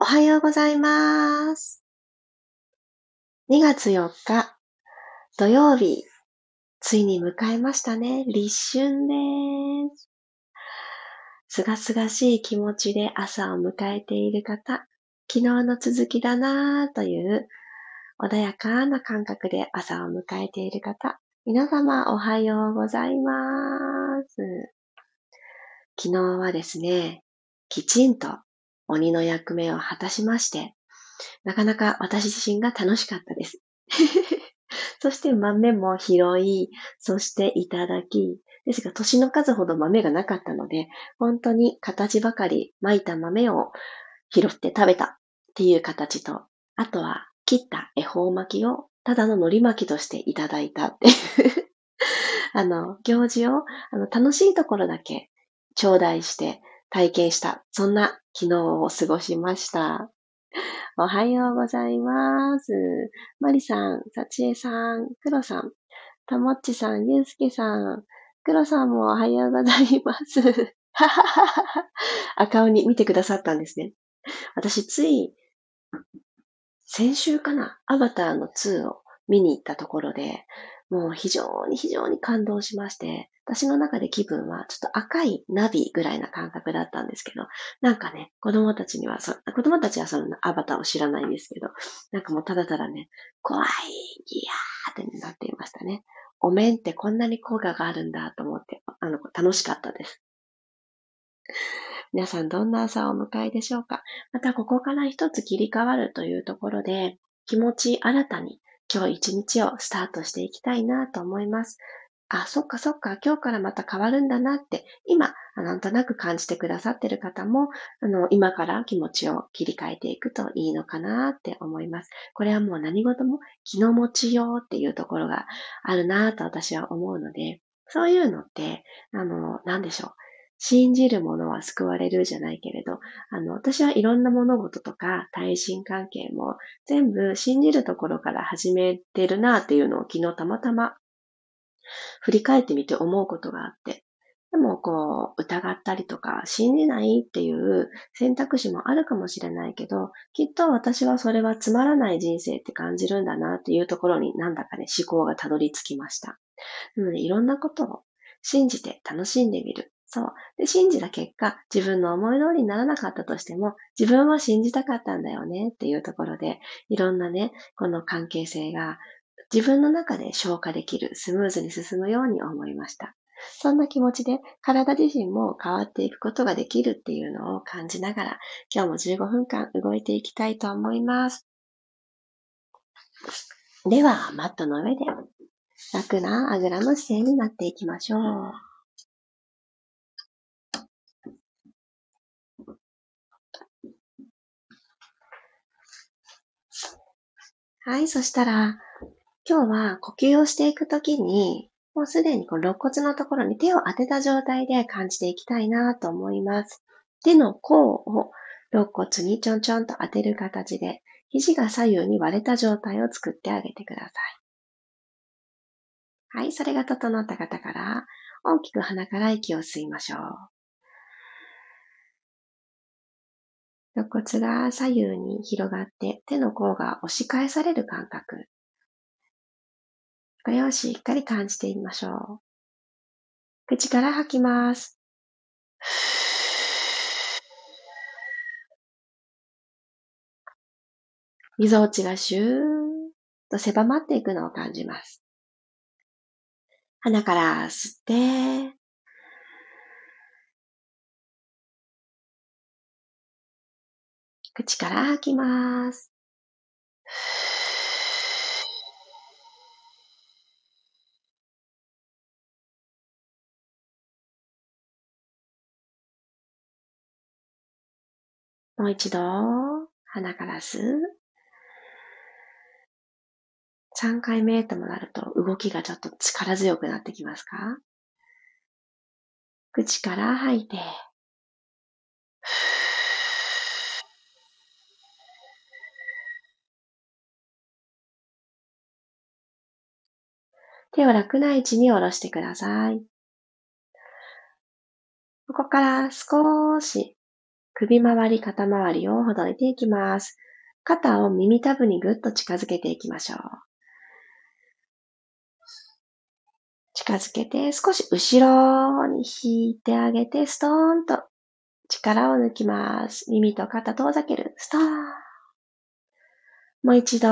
おはようございます。2月4日、土曜日、ついに迎えましたね。立春です。すがすがしい気持ちで朝を迎えている方、昨日の続きだなぁという穏やかな感覚で朝を迎えている方、皆様おはようございます。昨日はですね、きちんと鬼の役目を果たしまして、なかなか私自身が楽しかったです。そして豆も拾い、そしていただき、ですが年の数ほど豆がなかったので、本当に形ばかり巻いた豆を拾って食べたっていう形と、あとは切った恵方巻きをただの海苔巻きとしていただいたっていう あの、行事をあの楽しいところだけ頂戴して体験した、そんな昨日を過ごしました。おはようございます。マリさん、サチエさん、クロさん、たもっちさん、ゆうすけさん、クロさんもおはようございます。赤鬼見てくださったんですね。私つい、先週かな、アバターの2を見に行ったところで、もう非常に非常に感動しまして、私の中で気分はちょっと赤いナビぐらいな感覚だったんですけど、なんかね、子供たちにはそ、子供たちはそのアバターを知らないんですけど、なんかもうただただね、怖い、ギヤーってなっていましたね。お面ってこんなに効果があるんだと思って、あの、楽しかったです。皆さんどんな朝をお迎えでしょうか？またここから一つ切り替わるというところで、気持ち新たに今日一日をスタートしていきたいなと思います。あ、そっかそっか、今日からまた変わるんだなって、今、なんとなく感じてくださってる方も、あの、今から気持ちを切り替えていくといいのかなって思います。これはもう何事も気の持ちようっていうところがあるなと私は思うので、そういうのって、あの、なんでしょう。信じる者は救われるじゃないけれど、あの、私はいろんな物事とか対人関係も全部信じるところから始めてるなっていうのを昨日たまたま振り返ってみて思うことがあって、でもこう疑ったりとか信じないっていう選択肢もあるかもしれないけど、きっと私はそれはつまらない人生って感じるんだなっていうところになんだかね思考がたどり着きました。なのでいろんなことを信じて楽しんでみる。そう。で、信じた結果、自分の思い通りにならなかったとしても、自分は信じたかったんだよねっていうところで、いろんなね、この関係性が自分の中で消化できる、スムーズに進むように思いました。そんな気持ちで体自身も変わっていくことができるっていうのを感じながら、今日も15分間動いていきたいと思います。では、マットの上で楽なあぐらの姿勢になっていきましょう。はい、そしたら、今日は呼吸をしていくときに、もうすでにこの肋骨のところに手を当てた状態で感じていきたいなと思います。手の甲を肋骨にちょんちょんと当てる形で、肘が左右に割れた状態を作ってあげてください。はい、それが整った方から、大きく鼻から息を吸いましょう。肋骨が左右に広がって手の甲が押し返される感覚。これをしっかり感じてみましょう。口から吐きます。みぞおちがシューッと狭まっていくのを感じます。鼻から吸って、口から吐きます。もう一度、鼻から吸う。3回目ともなると動きがちょっと力強くなってきますか？口から吐いて、手を楽な位置に下ろしてください。ここから少し首周り、肩周りをほどいていきます。肩を耳たぶにぐっと近づけていきましょう。近づけて少し後ろに引いてあげて、ストーンと力を抜きます。耳と肩遠ざける。ストーン。もう一度、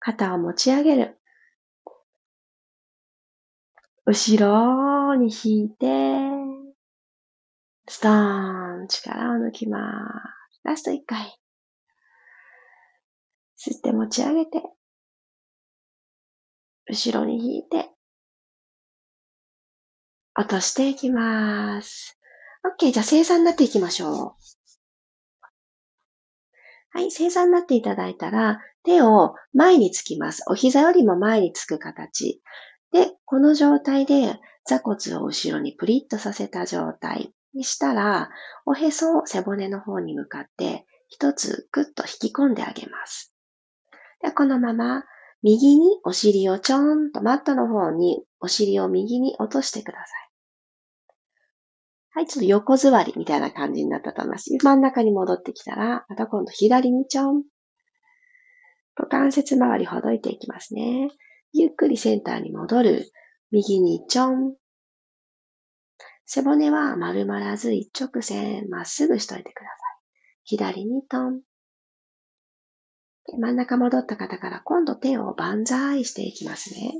肩を持ち上げる。後ろに引いて、ストーン。力を抜きます。ラスト一回。吸って持ち上げて、後ろに引いて、落としていきます。OK。じゃあ、正座になっていきましょう。はい。正座になっていただいたら、手を前につきます。お膝よりも前につく形。で、この状態で座骨を後ろにプリッとさせた状態にしたら、おへそを背骨の方に向かって一つぐっと引き込んであげます。でこのまま右にお尻をちょんとマットの方にお尻を右に落としてください。はい、ちょっと横座りみたいな感じになったと思います。真ん中に戻ってきたら、また今度左にちょん。股関節周りほどいていきますね。ゆっくりセンターに戻る。右にちょん。背骨は丸まらず一直線、まっすぐしといてください。左にトン。真ん中戻った方から今度手を万歳していきますね。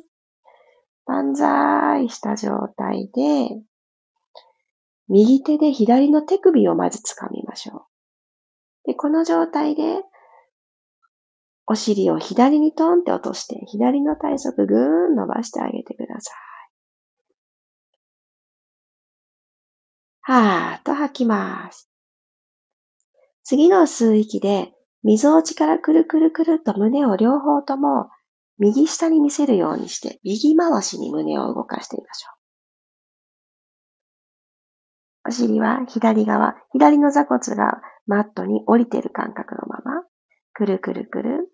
万歳した状態で、右手で左の手首をまず掴みましょう。で、この状態で、お尻を左にトンって落として、左の体側ぐーん伸ばしてあげてください。はーっと吐きます。次の吸う息で、溝落ちからくるくるくると胸を両方とも右下に見せるようにして、右回しに胸を動かしてみましょう。お尻は左側、左の座骨がマットに降りている感覚のまま、くるくるくる。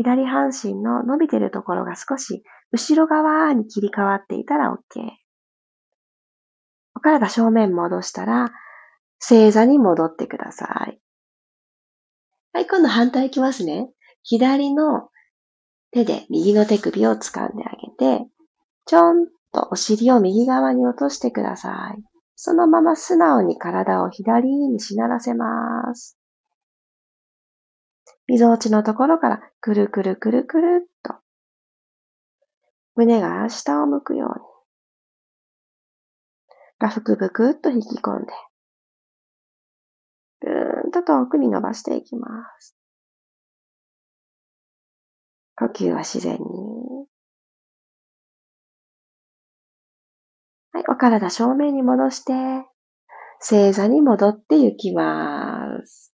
左半身の伸びてるところが少し後ろ側に切り替わっていたら OK。お体正面戻したら、正座に戻ってください。はい、今度反対いきますね。左の手で右の手首を掴んであげて、ちょんとお尻を右側に落としてください。そのまま素直に体を左にしならせます。溝落ちのところからくるくるくるくるっと胸が下を向くように。がふくぶくっと引き込んで、ぐーんと遠くに伸ばしていきます。呼吸は自然に。はい、お体正面に戻して、正座に戻っていきます。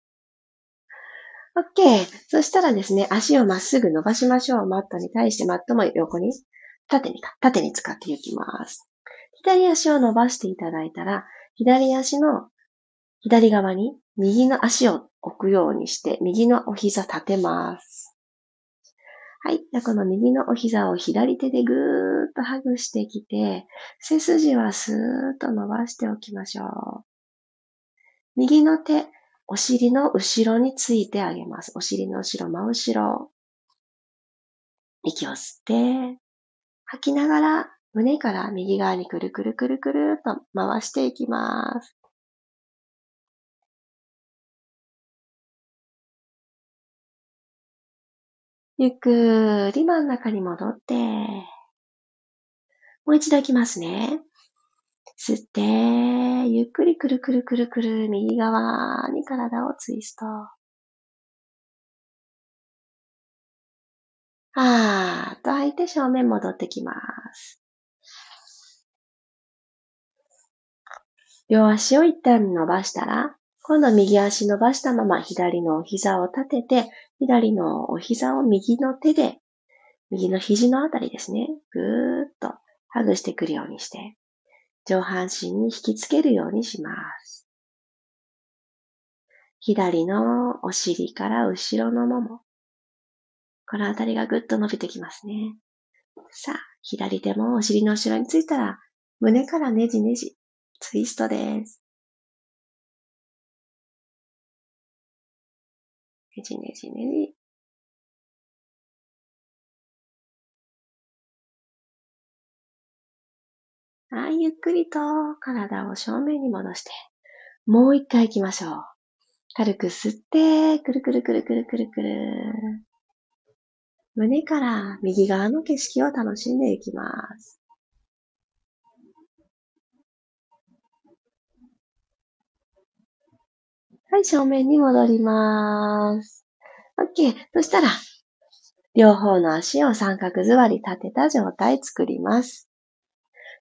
OK。そしたらですね、足をまっすぐ伸ばしましょう。マットに対してマットも横に、縦にか、縦に使っていきます。左足を伸ばしていただいたら、左足の左側に右の足を置くようにして、右のお膝立てます。はい。じゃこの右のお膝を左手でぐーっとハグしてきて、背筋はスーッと伸ばしておきましょう。右の手、お尻の後ろについてあげます。お尻の後ろ、真後ろ。息を吸って、吐きながら胸から右側にくるくるくるくると回していきます。ゆっくり真ん中に戻って、もう一度いきますね。吸って、ゆっくりくるくるくるくる右側に体をツイスト。はーっと吐いて正面戻ってきます。両足を一旦伸ばしたら、今度右足伸ばしたまま左のお膝を立てて、左のお膝を右の手で、右の肘のあたりですね、ぐーっとハグしてくるようにして、上半身に引きつけるようにします。左のお尻から後ろのもも。このあたりがぐっと伸びてきますね。さあ、左手もお尻の後ろについたら、胸からねじねじ、ツイストです。ねじねじねじ。はい、ゆっくりと体を正面に戻して、もう一回行きましょう。軽く吸って、くるくるくるくるくるくる。胸から右側の景色を楽しんでいきます。はい、正面に戻ります。OK。そしたら、両方の足を三角座り立てた状態作ります。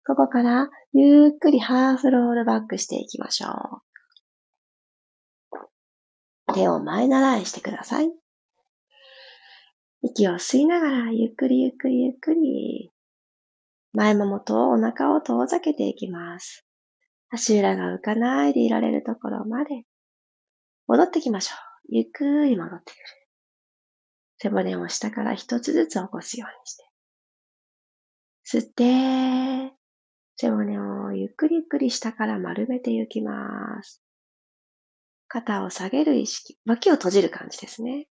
ここからゆっくりハーフロールバックしていきましょう。手を前習いしてください。息を吸いながらゆっくりゆっくりゆっくり前ももとお腹を遠ざけていきます。足裏が浮かないでいられるところまで戻ってきましょう。ゆっくり戻ってくる。背骨を下から一つずつ起こすようにして。吸って、背骨をゆっくりゆっくり下から丸めていきます。肩を下げる意識。脇を閉じる感じですね。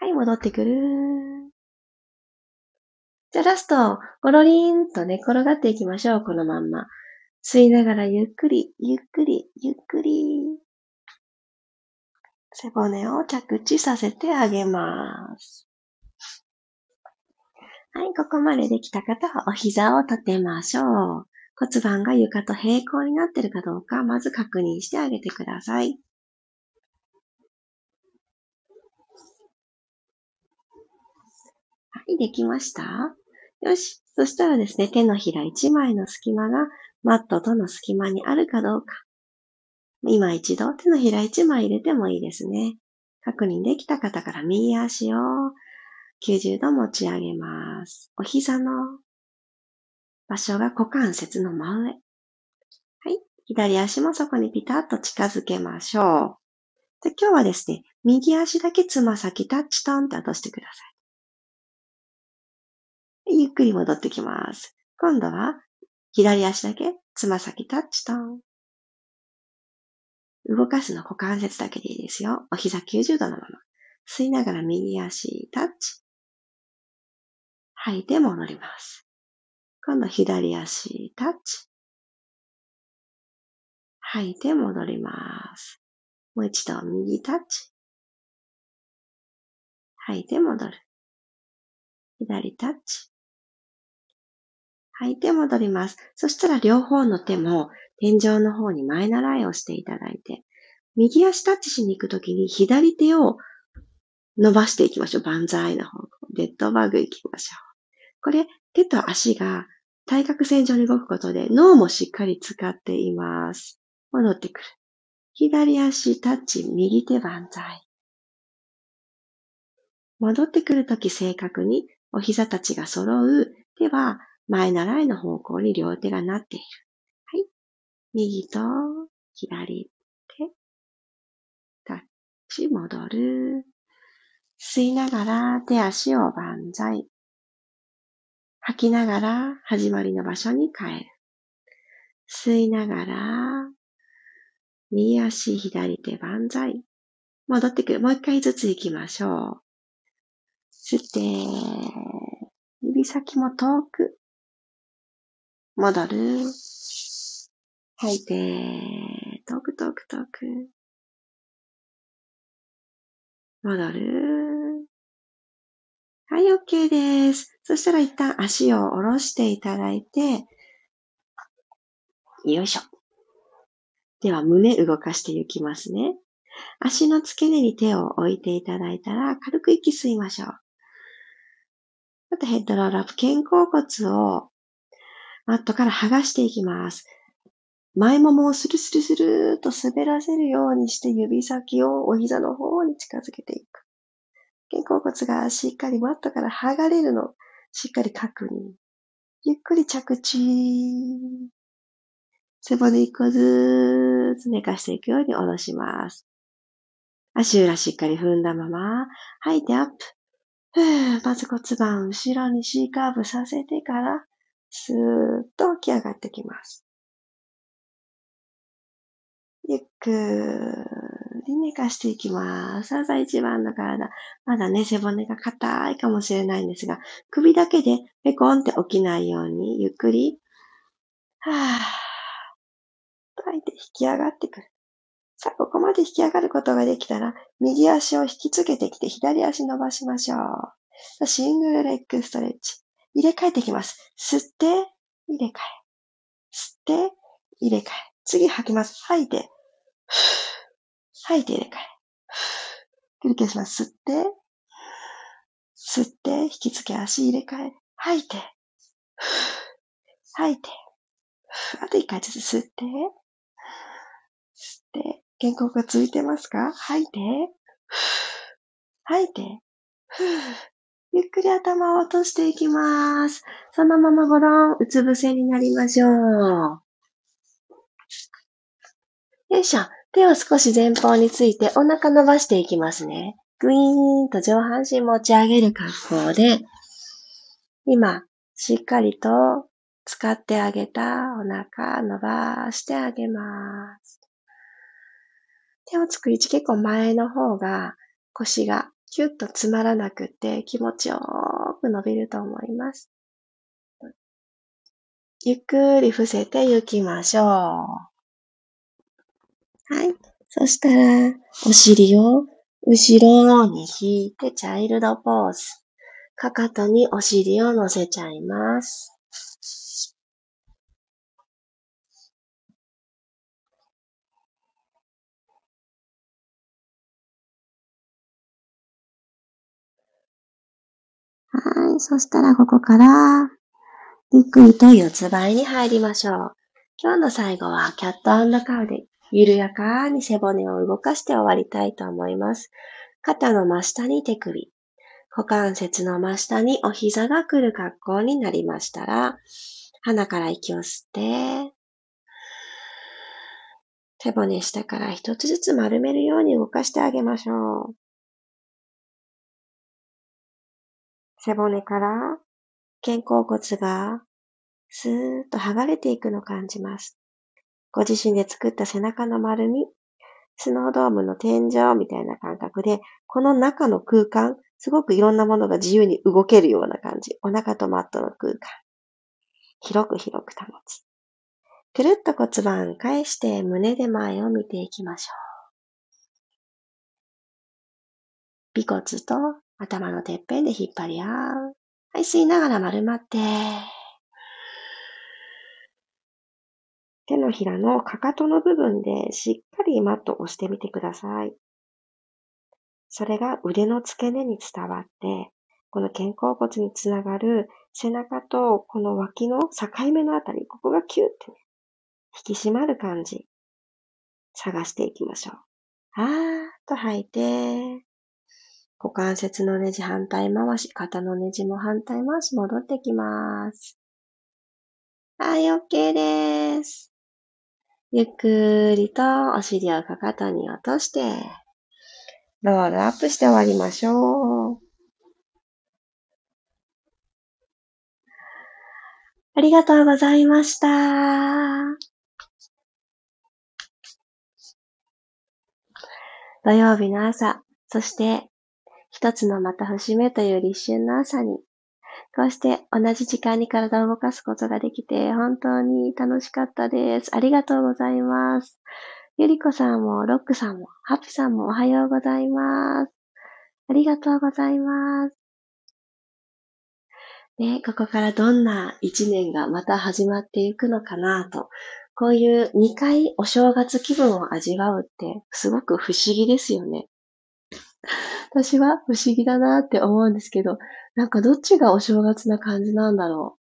はい、戻ってくる。じゃあラスト、ゴロリンと寝転がっていきましょう。このまんま。吸いながらゆっくり、ゆっくり、ゆっくり。背骨を着地させてあげます。はい、ここまでできた方はお膝を立てましょう。骨盤が床と平行になっているかどうか、まず確認してあげてください。はい、できましたよし。そしたらですね、手のひら1枚の隙間がマットとの隙間にあるかどうか。今一度手のひら1枚入れてもいいですね。確認できた方から右足を90度持ち上げます。お膝の場所が股関節の真上。はい。左足もそこにピタッと近づけましょう。で今日はですね、右足だけつま先タッチトンって落としてください。ゆっくり戻ってきます。今度は左足だけつま先タッチトン。動かすの股関節だけでいいですよ。お膝90度のまま。吸いながら右足タッチ。吐いて戻ります。今度左足タッチ。吐いて戻ります。もう一度右タッチ。吐いて戻る。左タッチ。吐いて戻ります。そしたら両方の手も天井の方に前習いをしていただいて、右足タッチしに行くときに左手を伸ばしていきましょう。万歳の方向。デッドバグ行きましょう。これ、手と足が対角線上に動くことで脳もしっかり使っています。戻ってくる。左足タッチ、右手万歳。戻ってくるとき正確にお膝たちが揃う手は前習いの方向に両手がなっている。はい。右と左手。タッチ、戻る。吸いながら手足を万歳。吐きながら始まりの場所に帰る。吸いながら、右足左手万歳。戻ってくる。もう一回ずつ行きましょう。吸って、指先も遠く。戻る。吐いて、遠く遠く遠く。戻る。はい、OK です。そしたら一旦足を下ろしていただいて、よいしょ。では胸動かしていきますね。足の付け根に手を置いていただいたら、軽く息吸いましょう。あとヘッドロールアップ、肩甲骨をマットから剥がしていきます。前ももをスルスルスルーと滑らせるようにして指先をお膝の方に近づけていく。肩甲骨がしっかりマットから剥がれるの、しっかり確認。ゆっくり着地。背骨一個ずつ寝かしていくように下ろします。足裏しっかり踏んだまま、吐いてアップ。まず骨盤後ろに C カーブさせてから、スーッと起き上がってきます。ゆっくり寝かしていきます。朝一番の体。まだね、背骨が硬いかもしれないんですが、首だけでペコンって起きないように、ゆっくり、はぁ、吐いて引き上がってくる。さあ、ここまで引き上がることができたら、右足を引きつけてきて、左足伸ばしましょう。シングルレッグストレッチ。入れ替えていきます。吸って、入れ替え。吸って、入れ替え。次吐きます。吐いて、吐いて入れ替え。繰り返します。吸って、吸って、引き付け足入れ替え。吐いて、吐いて。あと一回ずつ吸って、吸って、健康が続いてますか？吐いて、吐いて、ゆっくり頭を落としていきます。そのままごろん、うつ伏せになりましょう。よいしょ。手を少し前方についてお腹伸ばしていきますね。グイーンと上半身持ち上げる格好で、今、しっかりと使ってあげたお腹伸ばしてあげます。手をつく位置結構前の方が腰がキュッと詰まらなくて気持ちよく伸びると思います。ゆっくり伏せて行きましょう。はい。そしたら、お尻を後ろに引いてチャイルドポーズ。かかとにお尻を乗せちゃいます。はい。そしたらここから、ゆっくりと四つ倍に入りましょう。今日の最後はキャットカウで緩やかに背骨を動かして終わりたいと思います。肩の真下に手首、股関節の真下にお膝が来る格好になりましたら、鼻から息を吸って、手骨下から一つずつ丸めるように動かしてあげましょう。背骨から肩甲骨がスーッと剥がれていくのを感じます。ご自身で作った背中の丸み、スノードームの天井みたいな感覚で、この中の空間、すごくいろんなものが自由に動けるような感じ。お腹とマットの空間。広く広く保ち。くるっと骨盤返して胸で前を見ていきましょう。尾骨と頭のてっぺんで引っ張り合う。はい、吸いながら丸まって。手のひらのかかとの部分でしっかりマットを押してみてください。それが腕の付け根に伝わって、この肩甲骨につながる背中とこの脇の境目のあたり、ここがキューってね、引き締まる感じ、探していきましょう。あーっと吐いて、股関節のネジ反対回し、肩のネジも反対回し戻ってきます。はい、OK です。ゆっくりとお尻をかかとに落として、ロールアップして終わりましょう。ありがとうございました。土曜日の朝、そして一つのまた節目という立春の朝にこうして同じ時間に体を動かすことができて本当に楽しかったです。ありがとうございます。ゆりこさんも、ロックさんも、ハピさんもおはようございます。ありがとうございます。ね、ここからどんな一年がまた始まっていくのかなと、こういう2回お正月気分を味わうってすごく不思議ですよね。私は不思議だなって思うんですけど、なんかどっちがお正月な感じなんだろ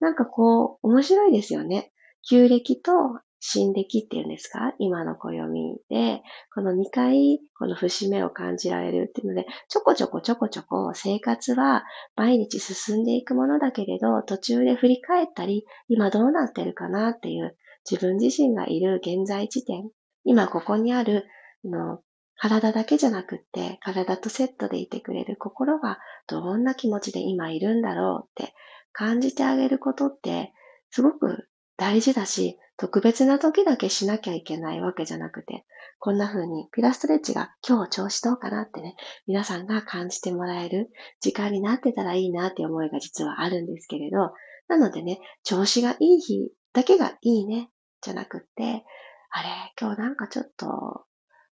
う。なんかこう、面白いですよね。旧暦と新暦っていうんですか？今の暦で、この2回、この節目を感じられるっていうので、ちょこちょこちょこちょこ生活は毎日進んでいくものだけれど、途中で振り返ったり、今どうなってるかなっていう自分自身がいる現在地点、今ここにあるの体だけじゃなくって、体とセットでいてくれる心がどんな気持ちで今いるんだろうって感じてあげることってすごく大事だし、特別な時だけしなきゃいけないわけじゃなくて、こんな風にピラストレッチが今日調子どうかなってね、皆さんが感じてもらえる時間になってたらいいなって思いが実はあるんですけれど、なのでね、調子がいい日だけがいいね、じゃなくって、あれ、今日なんかちょっと、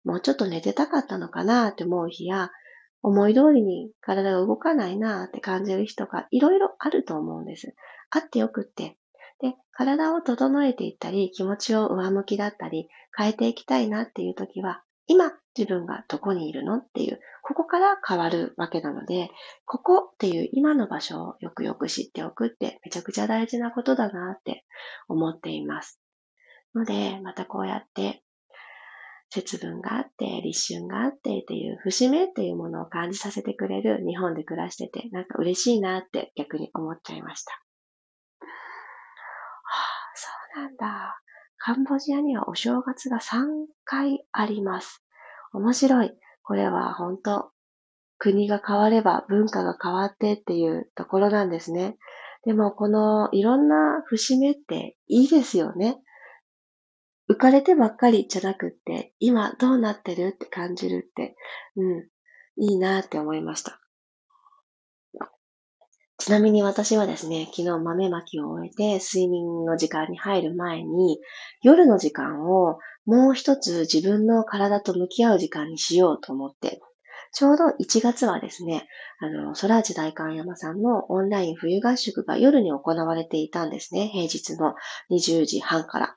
もうちょっと寝てたかったのかなって思う日や、思い通りに体が動かないなって感じる人がいろいろあると思うんです。あってよくって。で、体を整えていったり、気持ちを上向きだったり、変えていきたいなっていう時は、今自分がどこにいるのっていう、ここから変わるわけなので、ここっていう今の場所をよくよく知っておくってめちゃくちゃ大事なことだなって思っています。ので、またこうやって節分があって、立春があってっていう節目っていうものを感じさせてくれる日本で暮らしてて、なんか嬉しいなって逆に思っちゃいました。はあ、そうなんだ。カンボジアにはお正月が3回あります。面白い。これは本当国が変われば文化が変わってっていうところなんですね。でもこのいろんな節目っていいですよね。浮かれてばっかりじゃなくって、今どうなってるって感じるって、うん、いいなって思いました。ちなみに私はですね、昨日豆まきを終えて睡眠の時間に入る前に、夜の時間をもう一つ自分の体と向き合う時間にしようと思って、ちょうど1月はですね、あの、ソラーチ大観山さんのオンライン冬合宿が夜に行われていたんですね。平日の20時半から。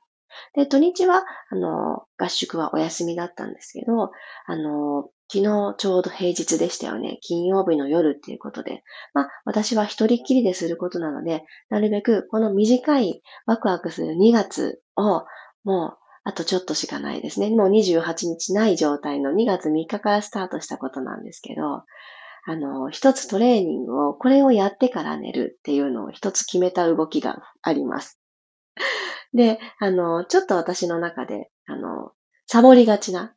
で、土日は、あの、合宿はお休みだったんですけど、あの、昨日ちょうど平日でしたよね。金曜日の夜っていうことで。まあ、私は一人っきりですることなので、なるべくこの短いワクワクする2月を、もう、あとちょっとしかないですね。もう28日ない状態の2月3日からスタートしたことなんですけど、あの、一つトレーニングを、これをやってから寝るっていうのを一つ決めた動きがあります。で、あの、ちょっと私の中で、あの、サボりがちな。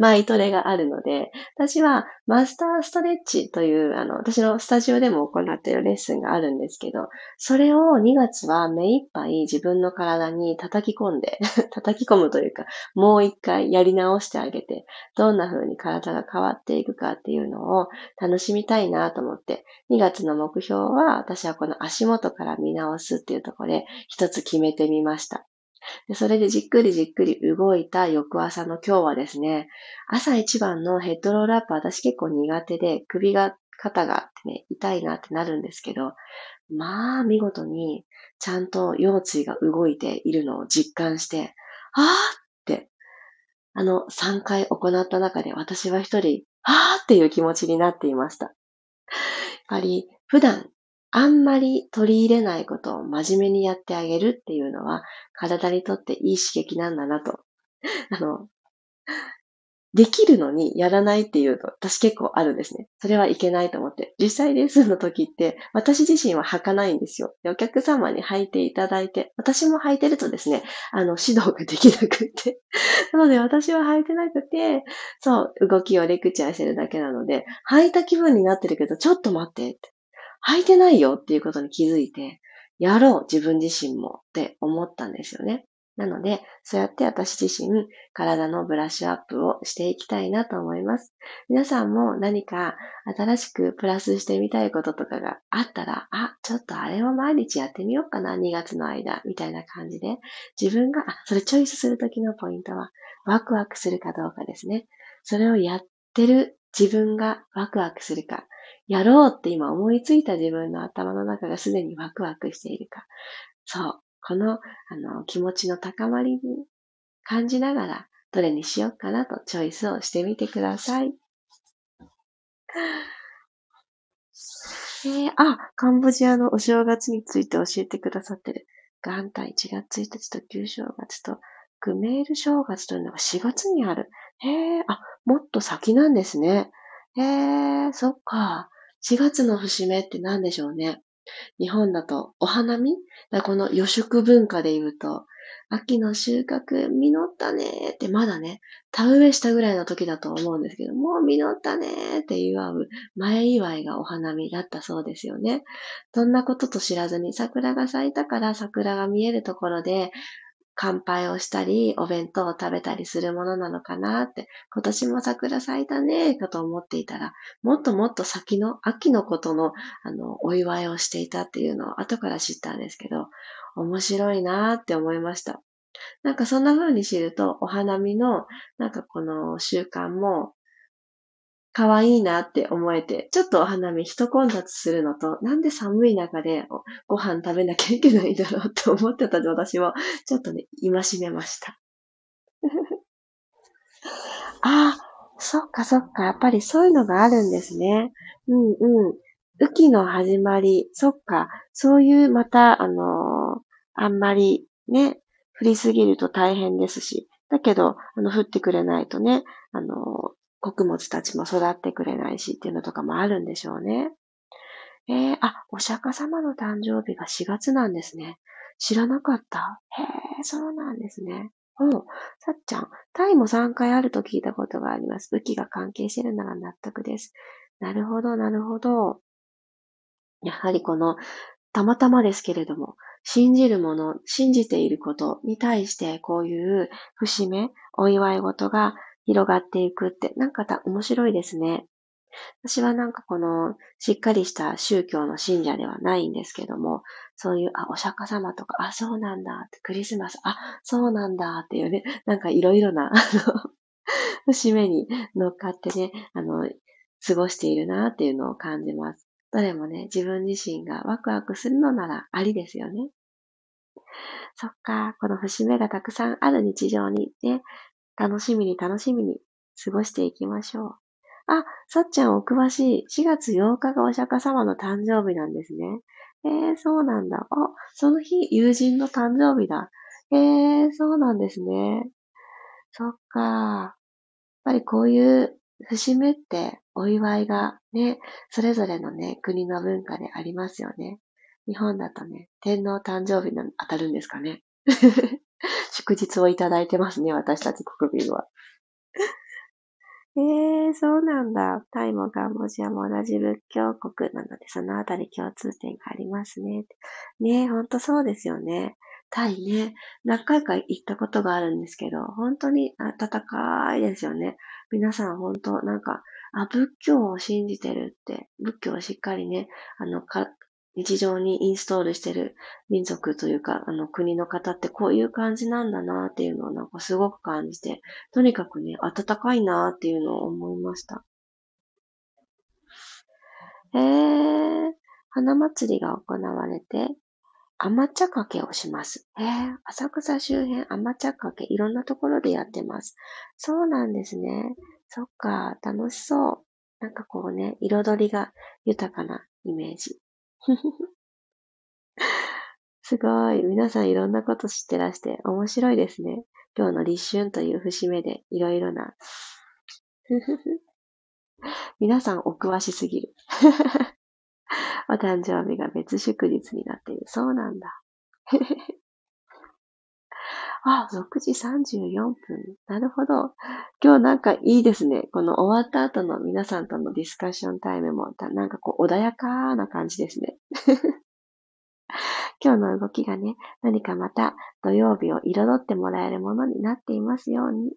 マイトレがあるので、私はマスターストレッチという、あの、私のスタジオでも行っているレッスンがあるんですけど、それを2月は目いっぱい自分の体に叩き込んで、叩き込むというか、もう一回やり直してあげて、どんな風に体が変わっていくかっていうのを楽しみたいなと思って、2月の目標は私はこの足元から見直すっていうところで一つ決めてみました。でそれでじっくりじっくり動いた翌朝の今日はですね、朝一番のヘッドロールアップ私結構苦手で首が、肩がね、痛いなってなるんですけど、まあ見事にちゃんと腰椎が動いているのを実感して、あーって、あの3回行った中で私は一人、あーっていう気持ちになっていました。やっぱり普段あんまり取り入れないことを真面目にやってあげるっていうのは、体にとっていい刺激なんだなと。あの、できるのにやらないっていうと、私結構あるんですね。それはいけないと思って。実際レッスンの時って、私自身は履かないんですよ。お客様に履いていただいて、私も履いてるとですね、あの、指導ができなくって。なので私は履いてなくて、そう、動きをレクチャーしてるだけなので、履いた気分になってるけど、ちょっと待ってって。履いてないよっていうことに気づいて、やろう、自分自身もって思ったんですよね。なので、そうやって私自身、体のブラッシュアップをしていきたいなと思います。皆さんも何か新しくプラスしてみたいこととかがあったら、あ、ちょっとあれを毎日やってみようかな、2月の間、みたいな感じで、自分が、あ、それチョイスするときのポイントは、ワクワクするかどうかですね。それをやってる自分がワクワクするか、やろうって今思いついた自分の頭の中がすでにワクワクしているか。そう。この、あの、気持ちの高まりに感じながら、どれにしようかなとチョイスをしてみてください。えー、あ、カンボジアのお正月について教えてくださってる。元旦1月1日と旧正月とクメール正月というのが4月にある。へえ、あ、もっと先なんですね。へえ、そっか。4月の節目って何でしょうね。日本だとお花見？この予祝文化で言うと、秋の収穫実ったねってまだね、田植えしたぐらいの時だと思うんですけど、もう実ったねって祝う前祝いがお花見だったそうですよね。そんなことと知らずに桜が咲いたから桜が見えるところで乾杯をしたり、お弁当を食べたりするものなのかなって、今年も桜咲いたね、かと思っていたら、もっともっと先の秋のことの、あの、お祝いをしていたっていうのを後から知ったんですけど、面白いなって思いました。なんかそんな風に知ると、お花見の、なんかこの習慣も、可愛いなって思えて、ちょっとお花見一混雑するのと、なんで寒い中でご飯食べなきゃいけないんだろうって思ってた私も、ちょっとね、戒めました。ああ、そっかそっか、やっぱりそういうのがあるんですね。うんうん。雨季の始まり、そっか、そういうまた、あのー、あんまりね、降りすぎると大変ですし、だけど、あの、降ってくれないとね、あのー、穀物たちも育ってくれないしっていうのとかもあるんでしょうね。えー、あ、お釈迦様の誕生日が4月なんですね。知らなかった。へえ、そうなんですね。うん。さっちゃん、タイも3回あると聞いたことがあります。武器が関係してるなら納得です。なるほど、なるほど。やはりこの、たまたまですけれども、信じるもの、信じていることに対して、こういう節目、お祝い事が広がっていくって、なんか面白いですね。私はなんかこの、しっかりした宗教の信者ではないんですけども、そういう、あ、お釈迦様とか、あ、そうなんだって、クリスマス、あ、そうなんだっていうね、なんかいろいろな、あの、節目に乗っかってね、あの、過ごしているなっていうのを感じます。どれもね、自分自身がワクワクするのならありですよね。そっか、この節目がたくさんある日常にね、楽しみに楽しみに過ごしていきましょう。あ、さっちゃんお詳しい。4月8日がお釈迦様の誕生日なんですね。えー、そうなんだ。あ、その日、友人の誕生日だ。えー、そうなんですね。そっか。やっぱりこういう節目ってお祝いがね、それぞれのね、国の文化でありますよね。日本だとね、天皇誕生日に当たるんですかね。祝日をいただいてますね、私たち国民は。え えー、そうなんだ。タイもカンボジアも同じ仏教国なので、そのあたり共通点がありますね。ねえ、ほんとそうですよね。タイね、何回か行ったことがあるんですけど、本当に暖かいですよね。皆さん本当なんか、あ、仏教を信じてるって、仏教をしっかりね、あの、か、日常にインストールしてる民族というか、あの国の方ってこういう感じなんだなっていうのをなんかすごく感じて、とにかくね、暖かいなっていうのを思いました。へー、花祭りが行われて、甘茶かけをします。へー、浅草周辺甘茶かけいろんなところでやってます。そうなんですね。そっか、楽しそう。なんかこうね、彩りが豊かなイメージ。すごい。皆さんいろんなこと知ってらして面白いですね。今日の立春という節目でいろいろな。皆さんお詳しすぎる。お誕生日が別祝日になっている。そうなんだ。あ、6時34分。なるほど。今日なんかいいですね。この終わった後の皆さんとのディスカッションタイムも、なんかこう穏やかな感じですね。今日の動きがね、何かまた土曜日を彩ってもらえるものになっていますように。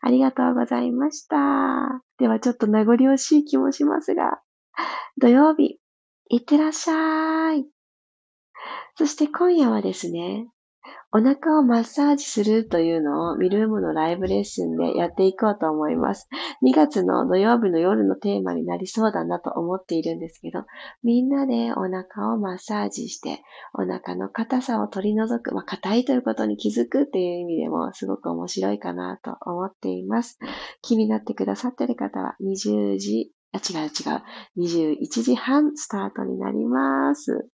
ありがとうございました。ではちょっと名残惜しい気もしますが、土曜日、いってらっしゃい。そして今夜はですね、お腹をマッサージするというのをミルームのライブレッスンでやっていこうと思います。2月の土曜日の夜のテーマになりそうだなと思っているんですけど、みんなでお腹をマッサージして、お腹の硬さを取り除く、まあ、硬いということに気づくっていう意味でもすごく面白いかなと思っています。気になってくださっている方は20時、あ、違う違う、21時半スタートになります。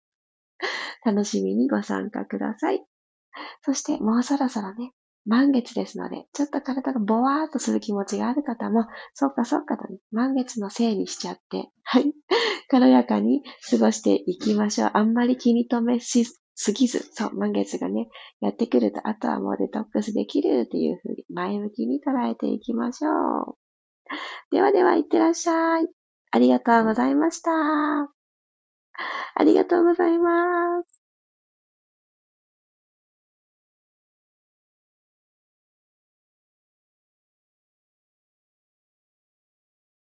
楽しみにご参加ください。そしてもうそろそろね、満月ですので、ちょっと体がボワーっとする気持ちがある方も、そっかそっかとね、満月のせいにしちゃって、はい、軽やかに過ごしていきましょう。あんまり気に留めしすぎず、そう、満月がね、やってくると、あとはもうデトックスできるっていうふうに前向きに捉えていきましょう。ではでは、いってらっしゃい。ありがとうございました。ありがとうございます。